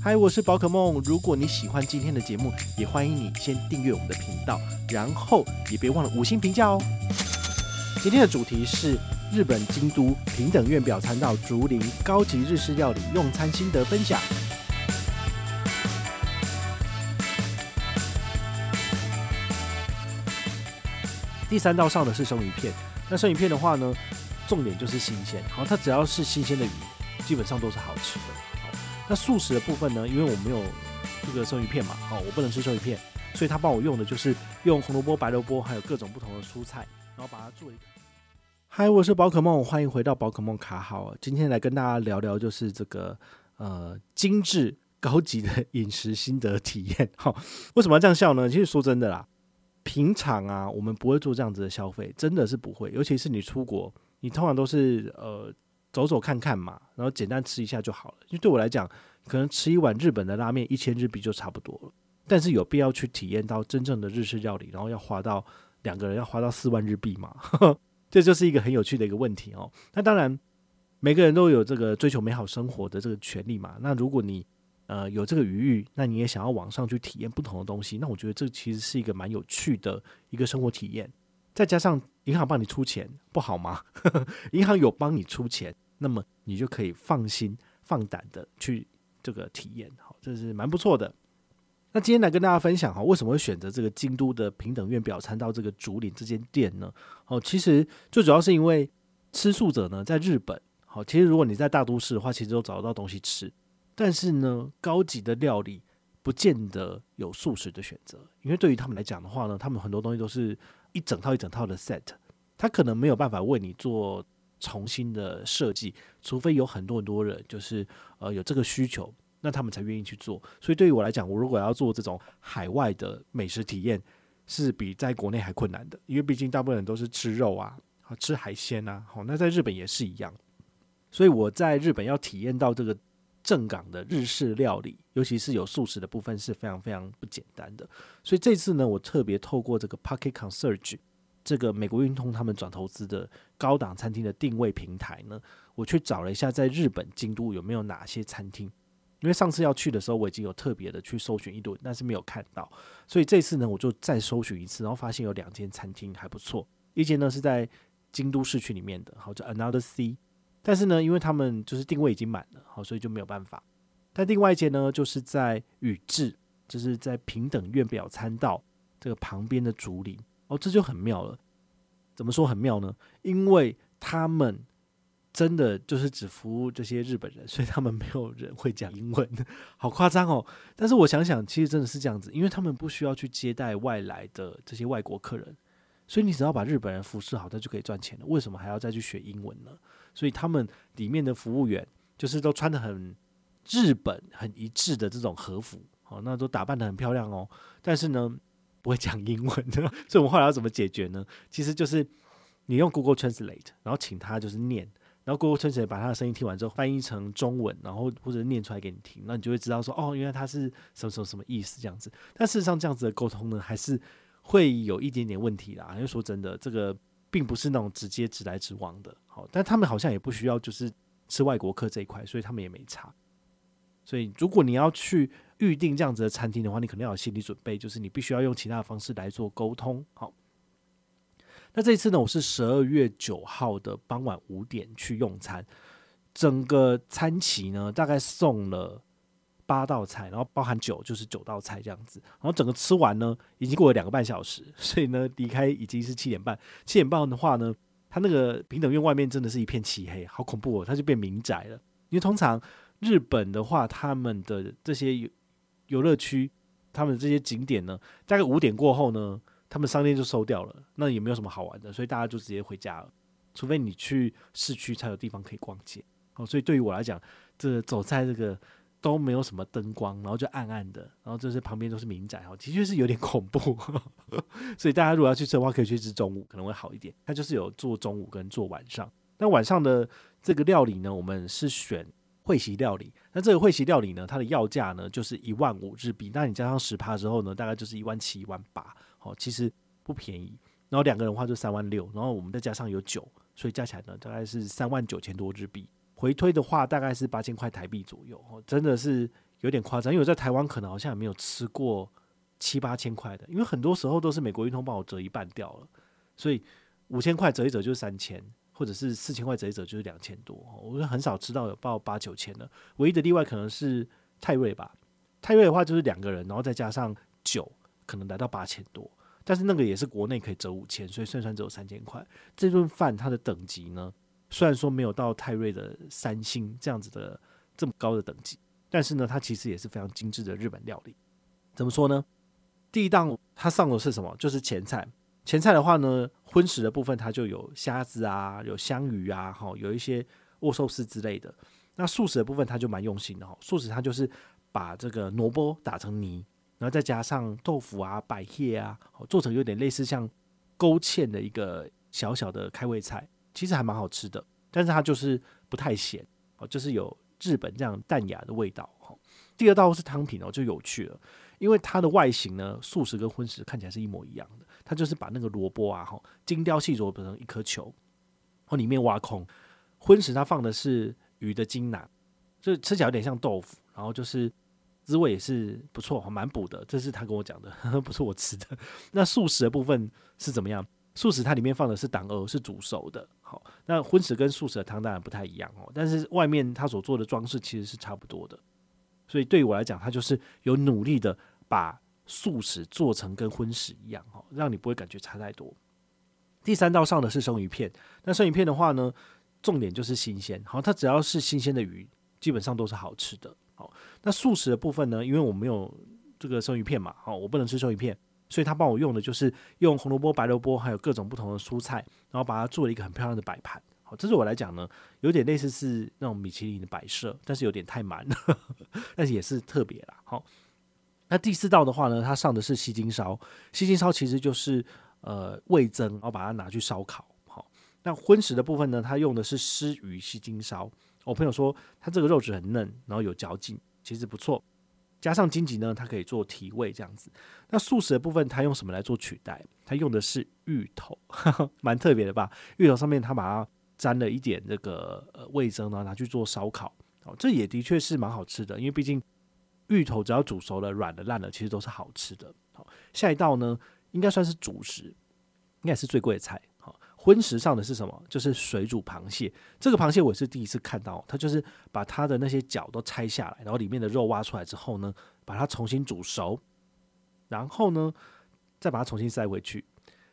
嗨，我是宝可梦。如果你喜欢今天的节目，也欢迎你先订阅我们的频道，然后也别忘了五星评价哦。今天的主题是日本京都平等院表参道竹林高级日式料理用餐心得分享。第三道上的是生鱼片，那生鱼片的话呢，重点就是新鲜，好，它只要是新鲜的鱼，基本上都是好吃的。那素食的部分呢？因为我没有这个生鱼片嘛，哦，我不能吃生鱼片，所以他帮我用的就是用红萝卜、白萝卜，还有各种不同的蔬菜，然后把它做一个。嗨，我是宝可梦，欢迎回到宝可梦卡好。今天来跟大家聊聊，就是这个呃精致高级的 饮食心得体验。好，为什么要这样笑呢？其实说真的啦，平常啊，我们不会做这样子的消费，真的是不会。尤其是你出国，你通常都是呃。走走看看嘛，然后简单吃一下就好了。因为对我来讲，可能吃一碗日本的拉面一千日币就差不多了。但是有必要去体验到真正的日式料理，然后要花到两个人要花到四万日币嘛？这就是一个很有趣的一个问题哦。那当然，每个人都有这个追求美好生活的这个权利嘛。那如果你呃有这个余裕，那你也想要往上去体验不同的东西，那我觉得这其实是一个蛮有趣的一个生活体验。再加上银行帮你出钱，不好吗？银行有帮你出钱，那么你就可以放心放胆的去这个体验，好，这是蛮不错的。那今天来跟大家分享哈，为什么会选择这个京都的平等院表参道这个竹林这间店呢？哦，其实最主要是因为吃素者呢，在日本，好，其实如果你在大都市的话，其实都找得到东西吃，但是呢，高级的料理不见得有素食的选择，因为对于他们来讲的话呢，他们很多东西都是。一整套一整套的 set，他可能没有办法为你做重新的设计，除非有很多很多人就是呃有这个需求，那他们才愿意去做。所以对于我来讲，我如果要做这种海外的美食体验，是比在国内还困难的，因为毕竟大部分人都是吃肉啊，吃海鲜啊，好，那在日本也是一样。所以我在日本要体验到这个。正港的日式料理，尤其是有素食的部分是非常非常不简单的。所以这次呢，我特别透过这个 Pocket Concierge 这个美国运通他们转投资的高档餐厅的定位平台呢，我去找了一下在日本京都有没有哪些餐厅。因为上次要去的时候，我已经有特别的去搜寻一轮，但是没有看到。所以这次呢，我就再搜寻一次，然后发现有两间餐厅还不错。一间呢是在京都市区里面的，好叫 Another Sea。但是呢，因为他们就是定位已经满了，好，所以就没有办法。但另外一间呢，就是在宇治，就是在平等院表参道这个旁边的竹林，哦，这就很妙了。怎么说很妙呢？因为他们真的就是只服务这些日本人，所以他们没有人会讲英文，好夸张哦。但是我想想，其实真的是这样子，因为他们不需要去接待外来的这些外国客人，所以你只要把日本人服侍好，他就可以赚钱了。为什么还要再去学英文呢？所以他们里面的服务员就是都穿得很日本、很一致的这种和服，好，那都打扮得很漂亮哦。但是呢，不会讲英文的，所以我们后来要怎么解决呢？其实就是你用 Google Translate，然后请他就是念，然后 Google Translate 把他的声音听完之后翻译成中文，然后或者念出来给你听，那你就会知道说哦，原来他是什么什么什么意思这样子。但事实上，这样子的沟通呢，还是会有一点点问题啦。因为说真的，这个。并不是那种直接直来直往的，好，但他们好像也不需要就是吃外国客这一块，所以他们也没差。所以如果你要去预定这样子的餐厅的话，你可能要有心理准备，就是你必须要用其他的方式来做沟通。好，那这一次呢，我是十二月九号的傍晚五点去用餐，整个餐期呢大概送了。八道菜，然后包含酒，就是九道菜这样子。然后整个吃完呢，已经过了两个半小时，所以呢，离开已经是七点半。七点半的话呢，它那个平等院外面真的是一片漆黑，好恐怖哦！它就变民宅了。因为通常日本的话，他们的这些游游乐区，他们的这些景点呢，大概五点过后呢，他们商店就收掉了，那也没有什么好玩的，所以大家就直接回家了。除非你去市区才有地方可以逛街。哦，所以对于我来讲，这走在这个。都没有什么灯光，然后就暗暗的，然后就是旁边都是民宅，哦，的确是有点恐怖。所以大家如果要去吃的话，可以去吃中午，可能会好一点。它就是有做中午跟做晚上。那晚上的这个料理呢，我们是选会席料理。那这个会席料理呢，它的要价呢就是一万五日币。那你加上十趴之后呢，大概就是一万七、一万八，好，其实不便宜。然后两个人的话就三万六，然后我们再加上有酒，所以加起来呢，大概是三万九千多日币。回推的话，大概是八千块台币左右，真的是有点夸张，因为我在台湾可能好像也没有吃过七八千块的，因为很多时候都是美国运通帮我折一半掉了，所以五千块折一折就是三千，或者是四千块折一折就是两千多，我就很少吃到有报八九千的，唯一的例外可能是泰瑞吧，泰瑞的话就是两个人，然后再加上酒，可能来到八千多，但是那个也是国内可以折五千，所以算算只有三千块。这顿饭它的等级呢，虽然说没有到泰瑞的三星这样子的这么高的等级。但是呢，它其实也是非常精致的日本料理。怎么说呢？第一档它上的是什么？就是前菜。前菜的话呢，荤食的部分它就有虾子啊，有香鱼啊，哈，有一些握寿司之类的。那素食的部分它就蛮用心的哈。素食它就是把这个萝卜打成泥，然后再加上豆腐啊、百叶啊，做成有点类似像勾芡的一个小小的开胃菜，其实还蛮好吃的。但是它就是不太咸哦，就是有。日本这样淡雅的味道哈。第二道是汤品哦，就有趣了，因为它的外形呢，素食跟荤食看起来是一模一样的。它就是把那个萝卜啊哈，精雕细琢成一颗球，然后里面挖空。荤食它放的是鱼的筋囊，就吃起来有点像豆腐，然后就是滋味也是不错，蛮补的。这是他跟我讲的，不是我吃的。那素食的部分是怎么样？素食它里面放的是党鹅，是煮熟的。好，那荤食跟素食的汤当然不太一样哦，但是外面它所做的装饰其实是差不多的。所以对于我来讲，它就是有努力的把素食做成跟荤食一样，哦，让你不会感觉差太多。第三道上的是生鱼片，那生鱼片的话呢，重点就是新鲜。好，它只要是新鲜的鱼，基本上都是好吃的。好，那素食的部分呢，因为我没有这个生鱼片嘛，好，我不能吃生鱼片。所以他帮我用的就是用红萝卜、白萝卜，还有各种不同的蔬菜，然后把它做了一个很漂亮的摆盘。好，这对我来讲呢，有点类似是那种米其林的摆设，但是有点太满了，但是也是特别啦。好，那第四道的话呢，它上的是西京烧。西京烧其实就是呃味增，然后把它拿去烧烤。好，那荤食的部分呢，它用的是鰤鱼西京烧。我朋友说它这个肉质很嫩，然后有嚼劲，其实不错。加上荆棘呢，它可以做提味这样子。那素食的部分，它用什么来做取代？它用的是芋头，蛮特别的吧？芋头上面它把它沾了一点这个呃味增，然后拿去做烧烤。哦，这也的确是蛮好吃的，因为毕竟芋头只要煮熟了、软了、烂了，其实都是好吃的。好，下一道呢，应该算是主食，应该是最贵的菜。荤食上的是什么？就是水煮螃蟹。这个螃蟹我是第一次看到，它就是把它的那些脚都拆下来，然后里面的肉挖出来之后呢，把它重新煮熟，然后呢再把它重新塞回去。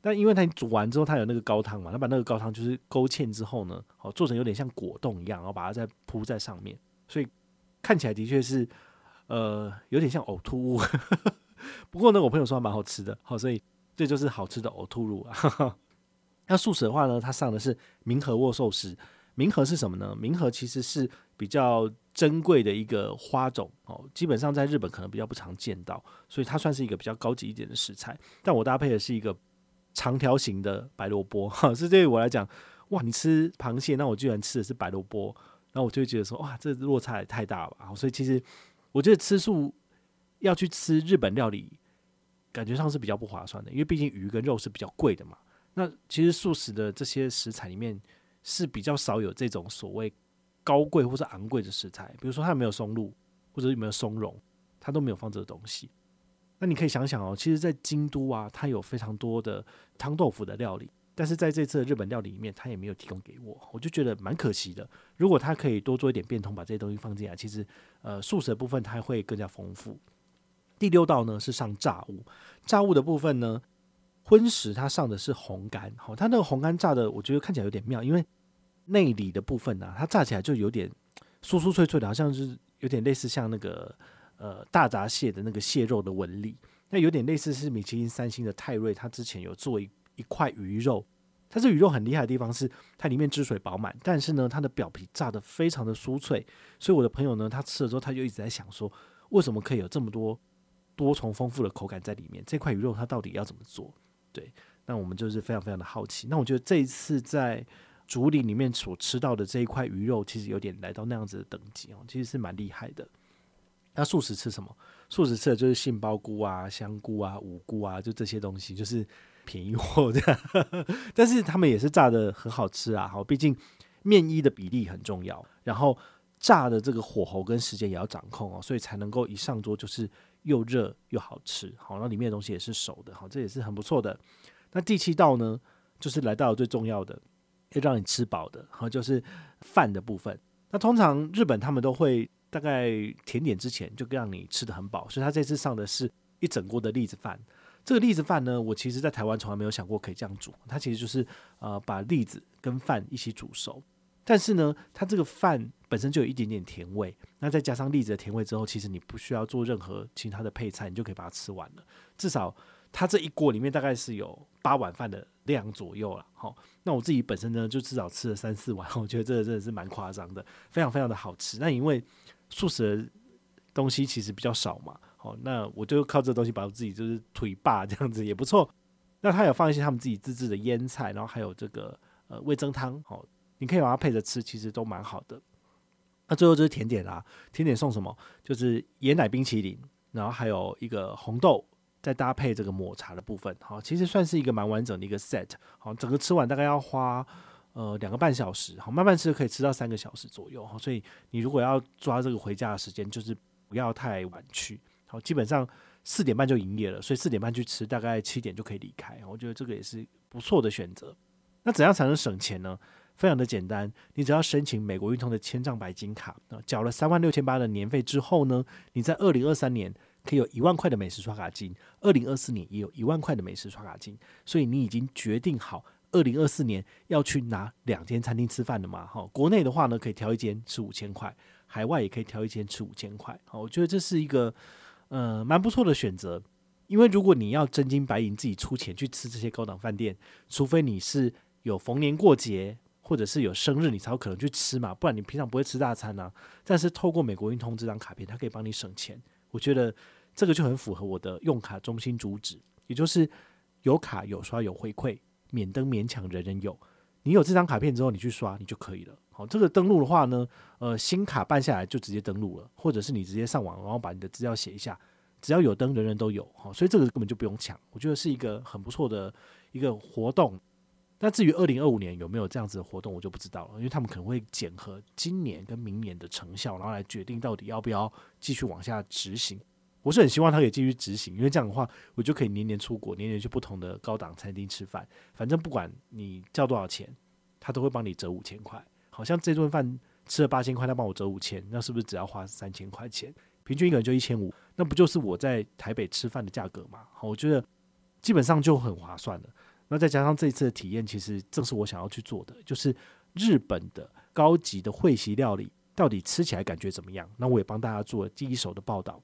但因为它煮完之后，它有那个高汤嘛，它把那个高汤就是勾芡之后呢，好做成有点像果冻一样，然后把它再铺在上面，所以看起来的确是呃有点像呕吐物。不过呢，我朋友说蛮好吃的，好，所以这就是好吃的呕吐物啊。那素食的话呢，它上的是明和握寿司。明和是什么呢？明和其实是比较珍贵的一个花种哦，基本上在日本可能比较不常见到，所以它算是一个比较高级一点的食材。但我搭配的是一个长条形的白萝卜，哈，是对于我来讲，哇，你吃螃蟹，那我居然吃的是白萝卜，然后我就会觉得说，哇，这落差也太大了吧。所以其实我觉得吃素要去吃日本料理，感觉上是比较不划算的，因为毕竟鱼跟肉是比较贵的嘛。那其实素食的这些食材里面是比较少有这种所谓高贵或者昂贵的食材，比如说它有没有松露，或者有没有松茸，它都没有放这个东西。那你可以想想哦，其实，在京都啊，它有非常多的汤豆腐的料理，但是在这次的日本料理里面，它也没有提供给我，我就觉得蛮可惜的。如果它可以多做一点变通，把这些东西放进来，其实呃素食的部分它会更加丰富。第六道呢是上炸物，炸物的部分呢。荤食它上的是红干，好，它那个红干炸的，我觉得看起来有点妙，因为内里的部分呢、它炸起来就有点酥酥脆脆的，好像是有点类似像那个呃大闸蟹的那个蟹肉的纹理，那有点类似是米其林三星的泰瑞，它之前有做一一块鱼肉，它这鱼肉很厉害的地方是它里面汁水饱满，但是呢它的表皮炸得非常的酥脆，所以我的朋友呢他吃了之后他就一直在想说，为什么可以有这么多多重丰富的口感在里面？这块鱼肉它到底要怎么做？对，那我们就是非常非常的好奇。那我觉得这一次在竹林里面所吃到的这一块鱼肉，其实有点来到那样子的等级哦，其实是蛮厉害的。那素食吃什么？素食吃的就是杏鲍菇啊、香菇啊、五菇啊，就这些东西，就是便宜货这样。但是他们也是炸得很好吃啊，好，毕竟面衣的比例很重要。然后炸的这个火候跟时间也要掌控哦，所以才能够一上桌就是又热又好吃。好，那里面的东西也是熟的，好，这也是很不错的。那第七道呢，就是来到了最重要的，要让你吃饱的，好，就是饭的部分。那通常日本他们都会大概甜点之前就让你吃得很饱，所以他这次上的是一整锅的栗子饭。这个栗子饭呢，我其实在台湾从来没有想过可以这样煮，它其实就是呃把栗子跟饭一起煮熟。但是呢，它这个饭本身就有一点点甜味，那再加上栗子的甜味之后，其实你不需要做任何其他的配菜，你就可以把它吃完了。至少它这一锅里面大概是有八碗饭的量左右了。好，那我自己本身呢，就至少吃了三四碗，我觉得这个真的是蛮夸张的，非常非常的好吃。那因为素食的东西其实比较少嘛，好，那我就靠这东西把我自己就是腿霸这样子也不错。那它有放一些他们自己自制的腌菜，然后还有这个呃味噌汤，好。你可以把它配着吃，其实都蛮好的。那最后就是甜点啦，甜点送什么？就是椰奶冰淇淋，然后还有一个红豆，再搭配这个抹茶的部分。好，其实算是一个蛮完整的一个 set。好，整个吃完大概要花呃两个半小时。好，慢慢吃可以吃到三个小时左右。好，所以你如果要抓这个回家的时间，就是不要太晚去。好，基本上四点半就营业了，所以四点半去吃，大概七点就可以离开。我觉得这个也是不错的选择。那怎样才能省钱呢？非常的简单，你只要申请美国运通的千帐白金卡，啊，缴了三万六千八的年费之后呢，你在二零二三年可以有一万块的美食刷卡金，二零二四年也有一万块的美食刷卡金，所以你已经决定好二零二四年要去哪两间餐厅吃饭了嘛？哈，国内的话呢，可以挑一间吃五千块，海外也可以挑一间吃五千块，好，我觉得这是一个呃蛮不错的选择，因为如果你要真金白银自己出钱去吃这些高档饭店，除非你是有逢年过节。或者是有生日，你才有可能去吃嘛，不然你平常不会吃大餐啊。但是透过美国运通这张卡片，它可以帮你省钱，我觉得这个就很符合我的用卡中心主旨，也就是有卡有刷有回馈，免登免抢人人有。你有这张卡片之后，你去刷你就可以了。好，这个登录的话呢，呃，新卡办下来就直接登录了，或者是你直接上网，然后把你的资料写一下，只要有登，人人都有。好，所以这个根本就不用抢，我觉得是一个很不错的一个活动。那至于二零二五年有没有这样子的活动，我就不知道了，因为他们可能会检核今年跟明年的成效，然后来决定到底要不要继续往下执行。我是很希望他可以继续执行，因为这样的话，我就可以年年出国，年年去不同的高档餐厅吃饭。反正不管你交多少钱，他都会帮你折五千块。好像这顿饭吃了八千块，他帮我折五千，那是不是只要花三千块钱？平均一个人就一千五，那不就是我在台北吃饭的价格吗？好，我觉得基本上就很划算了。那再加上这一次的体验，其实正是我想要去做的，就是日本的高级的会席料理到底吃起来感觉怎么样？那我也帮大家做了第一手的报道。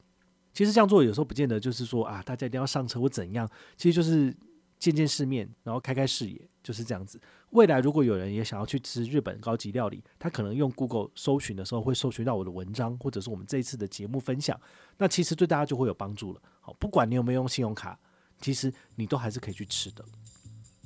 其实这样做有时候不见得就是说啊，大家一定要上车或怎样，其实就是见见世面，然后开开视野，就是这样子。未来如果有人也想要去吃日本高级料理，他可能用 Google 搜寻的时候会搜寻到我的文章，或者是我们这一次的节目分享，那其实对大家就会有帮助了。好，不管你有没有用信用卡，其实你都还是可以去吃的。